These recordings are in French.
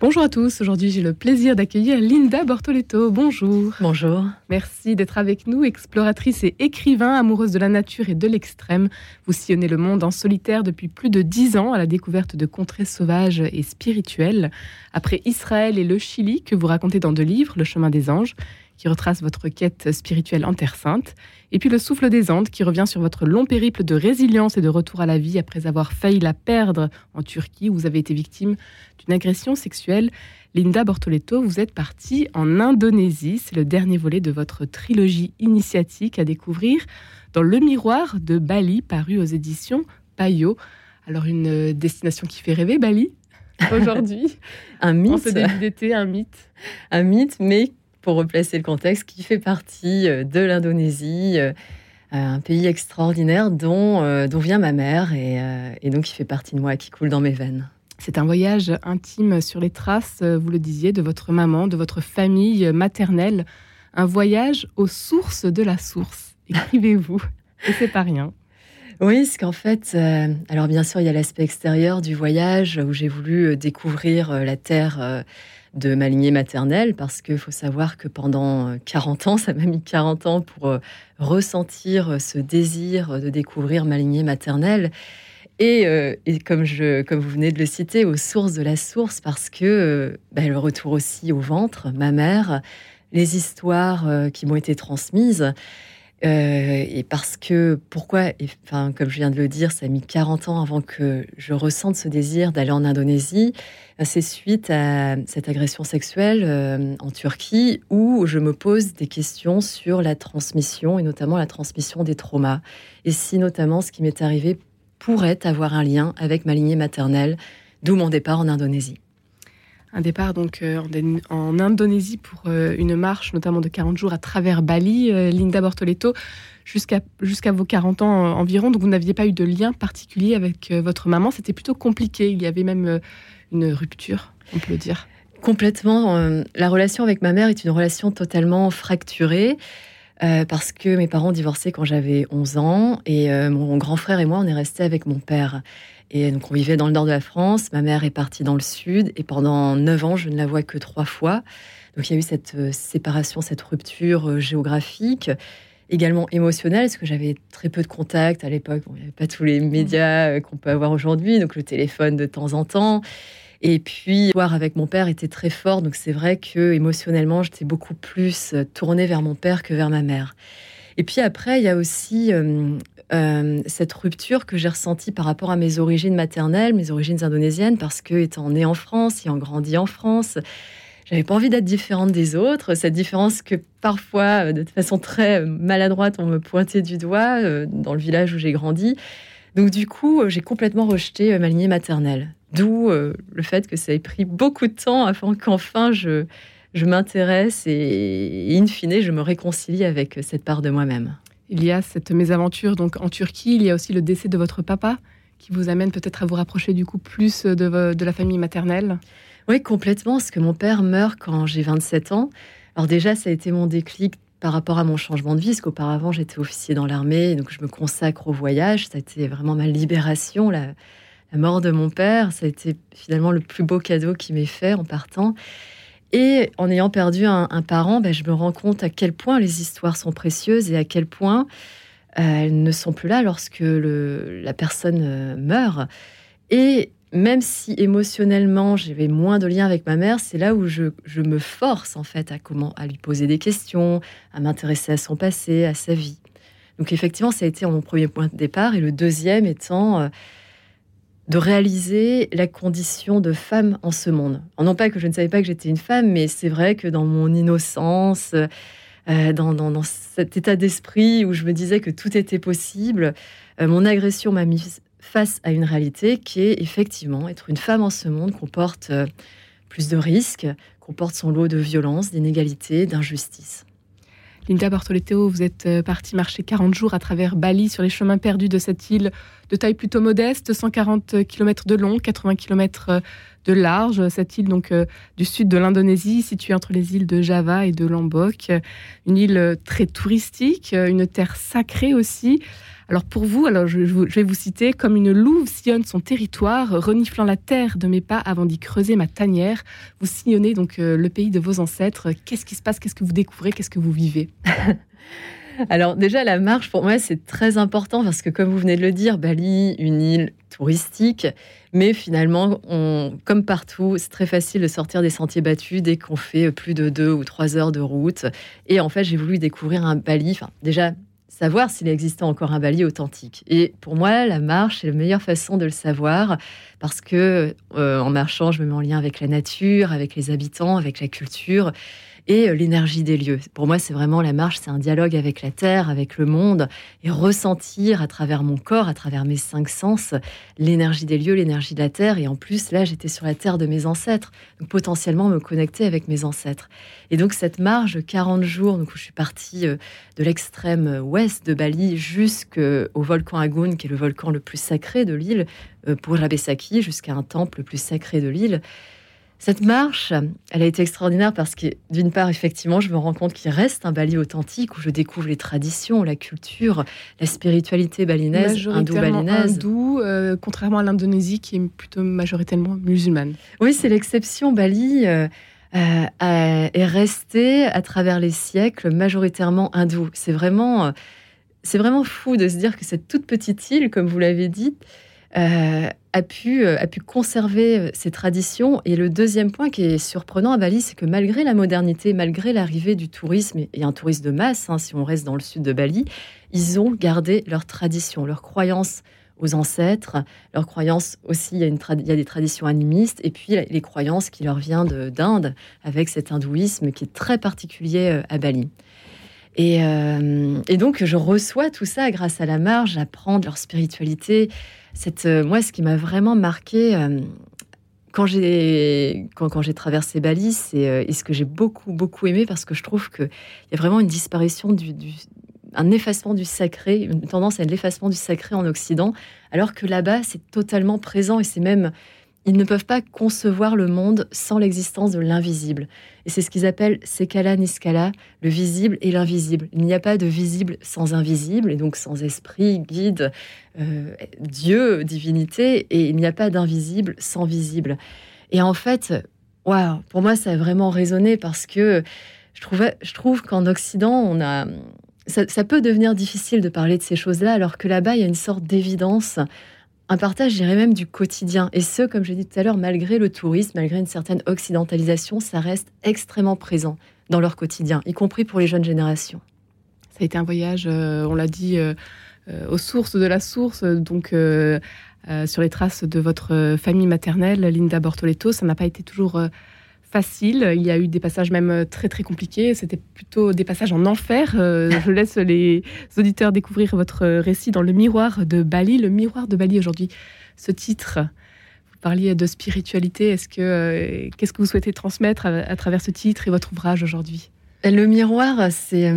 Bonjour à tous, aujourd'hui j'ai le plaisir d'accueillir Linda Bortoletto. Bonjour. Bonjour. Merci d'être avec nous, exploratrice et écrivain, amoureuse de la nature et de l'extrême. Vous sillonnez le monde en solitaire depuis plus de dix ans à la découverte de contrées sauvages et spirituelles. Après Israël et le Chili, que vous racontez dans deux livres, Le chemin des anges, qui retrace votre quête spirituelle en Terre Sainte, et puis le souffle des Andes, qui revient sur votre long périple de résilience et de retour à la vie après avoir failli la perdre en Turquie, où vous avez été victime d'une agression sexuelle. Linda Bortoletto, vous êtes partie en Indonésie. C'est le dernier volet de votre trilogie initiatique à découvrir dans Le Miroir de Bali, paru aux éditions Payot. Alors, une destination qui fait rêver, Bali, aujourd'hui. un mythe. En ce début d'été, un mythe. Un mythe, mais pour replacer le contexte, qui fait partie euh, de l'Indonésie, euh, un pays extraordinaire dont, euh, dont vient ma mère et, donc qui fait partie de moi, qui coule dans mes veines. C'est un voyage intime sur les traces, vous le disiez, de votre maman, de votre famille maternelle. Un voyage aux sources de la source. Écrivez-vous. Et c'est pas rien. Oui, c'est qu'en fait, alors bien sûr, il y a l'aspect extérieur du voyage où j'ai voulu découvrir la terre de ma lignée maternelle, parce qu'il faut savoir que pendant 40 euh, ans, ça m'a mis 40 ans pour euh, ressentir euh, ce désir de découvrir ma lignée maternelle. Et, comme, vous venez de le citer, aux sources de la source, parce que bah, le retour aussi au ventre, ma mère, les histoires qui m'ont été transmises, et parce que, pourquoi, enfin, comme je viens de le dire, ça a mis 40 ans avant que je ressente ce désir d'aller en Indonésie. C'est suite à cette agression sexuelle euh, en Turquie où je me pose des questions sur la transmission et notamment la transmission des traumas. Et si notamment ce qui m'est arrivé pourrait avoir un lien avec ma lignée maternelle, d'où mon départ en Indonésie. Un départ donc euh, en, Indonésie pour euh, une marche notamment de 40 jours à travers Bali, Linda Bortoletto, jusqu'à vos 40 ans environ. Donc vous n'aviez pas eu de lien particulier avec votre maman, c'était plutôt compliqué. Il y avait même une rupture, on peut le dire. Complètement. Euh, la relation avec ma mère est une relation totalement fracturée. Euh, parce que mes parents divorcé quand j'avais 11 ans et euh, mon grand frère et moi, on est restés avec mon père. Et donc, on vivait dans le nord de la France. Ma mère est partie dans le sud et pendant 9 ans, je ne la vois que trois fois. Donc, il y a eu cette séparation, cette rupture géographique, également émotionnelle, parce que j'avais très peu de contacts à l'époque. il n'y avait pas tous les médias qu'on peut avoir aujourd'hui, donc le téléphone de temps en temps. Et puis, voir avec mon père était très fort. Donc, c'est vrai que émotionnellement, j'étais beaucoup plus euh, tournée vers mon père que vers ma mère. Et puis après, il y a aussi euh, euh, cette rupture que j'ai ressentie par rapport à mes origines maternelles, mes origines indonésiennes, parce que étant née en France, ayant grandi en France, j'avais pas envie d'être différente des autres. Cette différence que parfois, de façon très maladroite, on me pointait du doigt dans le village où j'ai grandi. Donc du coup, j'ai complètement rejeté ma lignée maternelle. D'où euh, le fait que ça ait pris beaucoup de temps avant qu'enfin je, je m'intéresse et, in fine, je me réconcilie avec cette part de moi-même. Il y a cette mésaventure donc en Turquie, il y a aussi le décès de votre papa qui vous amène peut-être à vous rapprocher du coup plus de, de la famille maternelle. Oui, complètement, parce que mon père meurt quand j'ai 27 ans. Alors déjà, ça a été mon déclic par rapport à mon changement de vie, parce qu'auparavant j'étais officier dans l'armée, donc je me consacre au voyage, ça a été vraiment ma libération, la, la mort de mon père, ça a été finalement le plus beau cadeau qui m'est fait en partant. Et en ayant perdu un, parent, ben, je me rends compte à quel point les histoires sont précieuses et à quel point euh, elles ne sont plus là lorsque la personne euh, meurt. Et même si émotionnellement j'avais moins de lien avec ma mère, c'est là où je, me force en fait à comment à lui poser des questions, à m'intéresser à son passé, à sa vie. Donc effectivement, ça a été mon premier point de départ et le deuxième étant euh, de réaliser la condition de femme en ce monde. non pas que je ne savais pas que j'étais une femme, mais c'est vrai que dans mon innocence, euh, dans, cet état d'esprit où je me disais que tout était possible, euh, mon agression m'a mise face à une réalité qui est effectivement être une femme en ce monde comporte euh, plus de risques, comporte son lot de violence, d'inégalités, d'injustice. Linda Bortoletto, vous êtes partie marcher 40 jours à travers Bali sur les chemins perdus de cette île de taille plutôt modeste, 140 km de long, 80 km de large. Cette île donc du sud de l'Indonésie, située entre les îles de Java et de Lombok, une île très touristique, une terre sacrée aussi. Alors pour vous, alors je, vais vous citer comme une louve sillonne son territoire, reniflant la terre de mes pas avant d'y creuser ma tanière. Vous sillonnez donc euh, le pays de vos ancêtres. Qu'est-ce qui se passe? Qu'est-ce que vous découvrez? Qu'est-ce que vous vivez? Alors déjà, la marche, pour moi, c'est très important parce que, comme vous venez de le dire, Bali, une île touristique, mais finalement, on, comme partout, c'est très facile de sortir des sentiers battus dès qu'on fait plus de deux ou trois heures de route. Et en fait, j'ai voulu découvrir un Bali, enfin déjà savoir s'il existait encore un Bali authentique. Et pour moi, la marche, c'est la meilleure façon de le savoir parce que euh, en marchant, je me mets en lien avec la nature, avec les habitants, avec la culture et euh, l'énergie des lieux. Pour moi, c'est vraiment la marche, c'est un dialogue avec la terre, avec le monde, et ressentir à travers mon corps, à travers mes cinq sens, l'énergie des lieux, l'énergie de la terre. Et en plus, là, j'étais sur la terre de mes ancêtres, donc potentiellement me connecter avec mes ancêtres. Et donc cette marche de 40 jours, donc où je suis partie euh, de l'extrême ouest de Bali jusqu'au volcan Agun, qui est le volcan le plus sacré de l'île, euh, pour Jabesaki, jusqu'à un temple le plus sacré de l'île. Cette marche, elle a été extraordinaire parce que, d'une part, effectivement, je me rends compte qu'il reste un Bali authentique où je découvre les traditions, la culture, la spiritualité balinaise, hindou-balinaise. Hindou, euh, contrairement à l'Indonésie qui est plutôt majoritairement musulmane. Oui, c'est l'exception. Bali euh, euh, est resté à travers les siècles majoritairement hindou. C'est vraiment, c'est vraiment fou de se dire que cette toute petite île, comme vous l'avez dit, a, pu, euh, a pu conserver euh, ses traditions. Et le deuxième point qui est surprenant à Bali, c'est que malgré la modernité, malgré l'arrivée du tourisme, et un tourisme de masse, hein, si on reste dans le sud de Bali, ils ont gardé leurs traditions, leurs croyances aux ancêtres, leurs croyances aussi, il il y a des traditions animistes, et puis les croyances qui leur viennent d'Inde, avec cet hindouisme qui est très particulier à Bali. Et, et, donc, je reçois tout ça grâce à la marge, j'apprends leur spiritualité, euh, moi, ce qui m'a vraiment marqué euh, quand j'ai traversé Bali, c'est euh, et ce que j'ai beaucoup beaucoup aimé parce que je trouve qu'il y a vraiment une disparition du, un effacement du sacré, une tendance à l'effacement du sacré en Occident, alors que là-bas c'est totalement présent et c'est même ils ne peuvent pas concevoir le monde sans l'existence de l'invisible. Et c'est ce qu'ils appellent Sekala Niskala, le visible et l'invisible. Il n'y a pas de visible sans invisible, et donc sans esprit, guide, euh, Dieu, divinité, et il n'y a pas d'invisible sans visible. Et en fait, waouh, pour moi, ça a vraiment résonné parce que je, trouvais, je trouve qu'en Occident, on a. Ça, ça peut devenir difficile de parler de ces choses-là, alors que là-bas, il y a une sorte d'évidence un partage, j'irais même du quotidien. Et ce, comme j'ai dit tout à l'heure, malgré le tourisme, malgré une certaine occidentalisation, ça reste extrêmement présent dans leur quotidien, y compris pour les jeunes générations. Ça a été un voyage, euh, on l'a dit, euh, euh, aux sources de la source, donc sur les traces de votre famille maternelle, Linda Bortoletto. Ça n'a pas été toujours facile. Il y a eu des passages même euh, très très compliqués. C'était plutôt des passages en enfer. Euh, je laisse les auditeurs découvrir votre récit dans le miroir de Bali. Le miroir de Bali aujourd'hui, ce titre. Vous parliez de spiritualité. Est-ce que euh, qu'est-ce que vous souhaitez transmettre à, travers ce titre et votre ouvrage aujourd'hui? Le miroir, c'est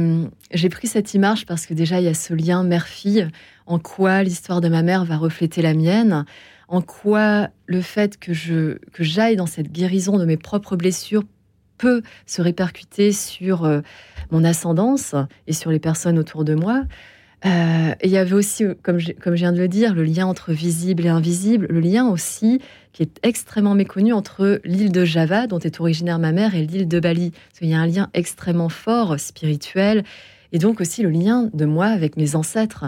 j'ai pris cette image parce que déjà il y a ce lien mère-fille. En quoi l'histoire de ma mère va refléter la mienne en quoi le fait que je que j'aille dans cette guérison de mes propres blessures peut se répercuter sur euh, mon ascendance et sur les personnes autour de moi. Euh, et il y avait aussi, comme je, comme je viens de le dire, le lien entre visible et invisible, le lien aussi qui est extrêmement méconnu entre l'île de Java, dont est originaire ma mère, et l'île de Bali. Il y a un lien extrêmement fort, spirituel, et donc aussi le lien de moi avec mes ancêtres.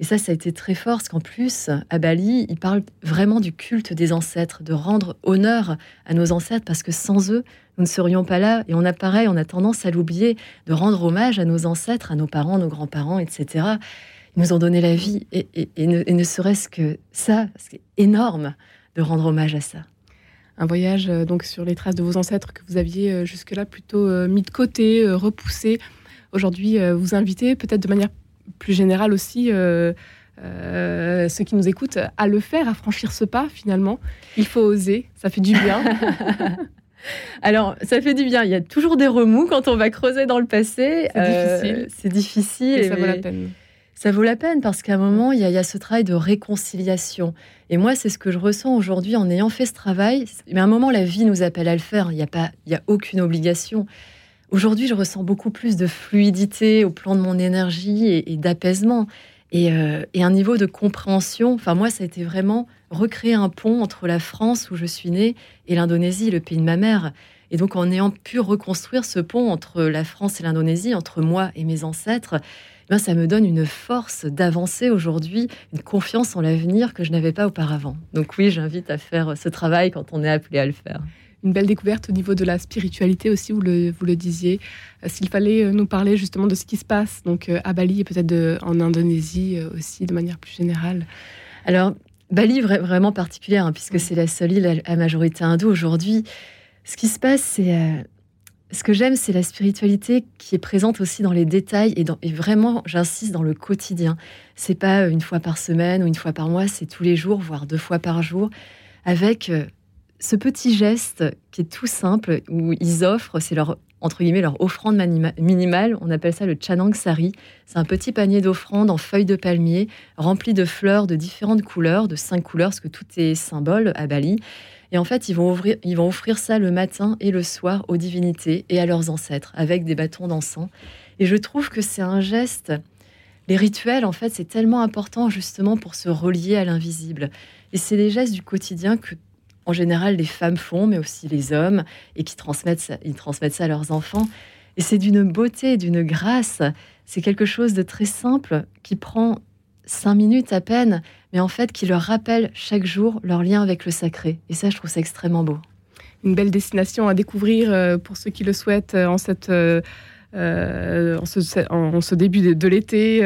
Et ça, ça a été très fort, parce qu'en plus, à Bali, ils parlent vraiment du culte des ancêtres, de rendre honneur à nos ancêtres, parce que sans eux, nous ne serions pas là. Et on a pareil, on a tendance à l'oublier, de rendre hommage à nos ancêtres, à nos parents, nos grands-parents, etc. Ils nous ont donné la vie, et, ne, serait-ce que ça, c'est énorme de rendre hommage à ça. Un voyage euh, donc sur les traces de vos ancêtres que vous aviez euh, jusque-là plutôt euh, mis de côté, repoussé. Aujourd'hui, vous invitez peut-être de manière plus général aussi, euh, euh, ceux qui nous écoutent, à le faire, à franchir ce pas finalement. Il faut oser, ça fait du bien. Alors, ça fait du bien. Il y a toujours des remous quand on va creuser dans le passé. C'est difficile. C'est difficile. Et, ça vaut la peine. ça vaut la peine parce qu'à un moment, il y, a, ce travail de réconciliation. Et moi, c'est ce que je ressens aujourd'hui en ayant fait ce travail. Mais à un moment, la vie nous appelle à le faire. Il n'y a, pas, il y a aucune obligation. Aujourd'hui, je ressens beaucoup plus de fluidité au plan de mon énergie et, d'apaisement. Euh, et, un niveau de compréhension. Enfin, moi, ça a été vraiment recréer un pont entre la France, où je suis née, et l'Indonésie, le pays de ma mère. Et donc, en ayant pu reconstruire ce pont entre la France et l'Indonésie, entre moi et mes ancêtres, ben, ça me donne une force d'avancer aujourd'hui, une confiance en l'avenir que je n'avais pas auparavant. Donc oui, j'invite à faire ce travail quand on est appelé à le faire une belle découverte au niveau de la spiritualité aussi, vous le, vous le disiez. Euh, s'il fallait euh, nous parler justement de ce qui se passe donc euh, à Bali et peut-être en Indonésie aussi de manière plus générale. Alors, Bali vraiment particulière, hein, puisque c'est la seule île à majorité hindoue aujourd'hui. Ce qui se passe, c'est ce que j'aime, c'est la spiritualité qui est présente aussi dans les détails et, dans, et vraiment, j'insiste, dans le quotidien. C'est pas une fois par semaine ou une fois par mois, c'est tous les jours, voire deux fois par jour, avec euh, ce petit geste qui est tout simple, où ils offrent, c'est leur entre guillemets leur offrande minimale. On appelle ça le chanang sari. C'est un petit panier d'offrandes en feuilles de palmier rempli de fleurs de différentes couleurs, de cinq couleurs, parce que tout est symbole à Bali. Et en fait, ils vont, ouvrir, ils vont offrir ça le matin et le soir aux divinités et à leurs ancêtres avec des bâtons d'encens. Et je trouve que c'est un geste. Les rituels, en fait, c'est tellement important justement pour se relier à l'invisible. Et c'est des gestes du quotidien que, en général, les femmes font, mais aussi les hommes, et qui transmettent ils transmettent ça à leurs enfants. Et c'est d'une beauté, d'une grâce. C'est quelque chose de très simple qui prend cinq minutes à peine, mais en fait qui leur rappelle chaque jour leur lien avec le sacré. Et ça, je trouve ça extrêmement beau. Une belle destination à découvrir euh, pour ceux qui le souhaitent euh, en cette... Euh, en, ce, début de, l'été,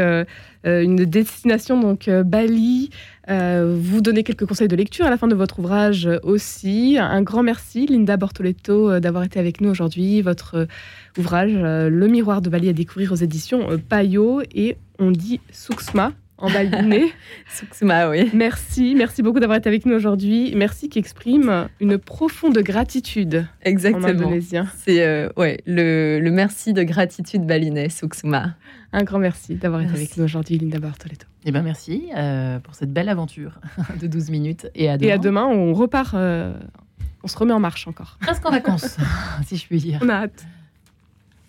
une destination donc Bali. Vous donnez quelques conseils de lecture à la fin de votre ouvrage aussi. Un grand merci Linda Bortoletto d'avoir été avec nous aujourd'hui. Votre ouvrage Le miroir de Bali à découvrir aux éditions Payot et on dit Souksma en baliné. oui. Merci, merci beaucoup d'avoir été avec nous aujourd'hui. Merci qui exprime une profonde gratitude. Exactement. C'est euh, ouais, le, le, merci de gratitude balinais, Suksuma. Un grand merci d'avoir été avec nous aujourd'hui, Linda Bartoletto. Eh ben merci euh, pour cette belle aventure de 12 minutes. Et à demain. Et à demain, on repart, euh, on se remet en marche encore. Presque en vacances, si je puis dire. On a hâte.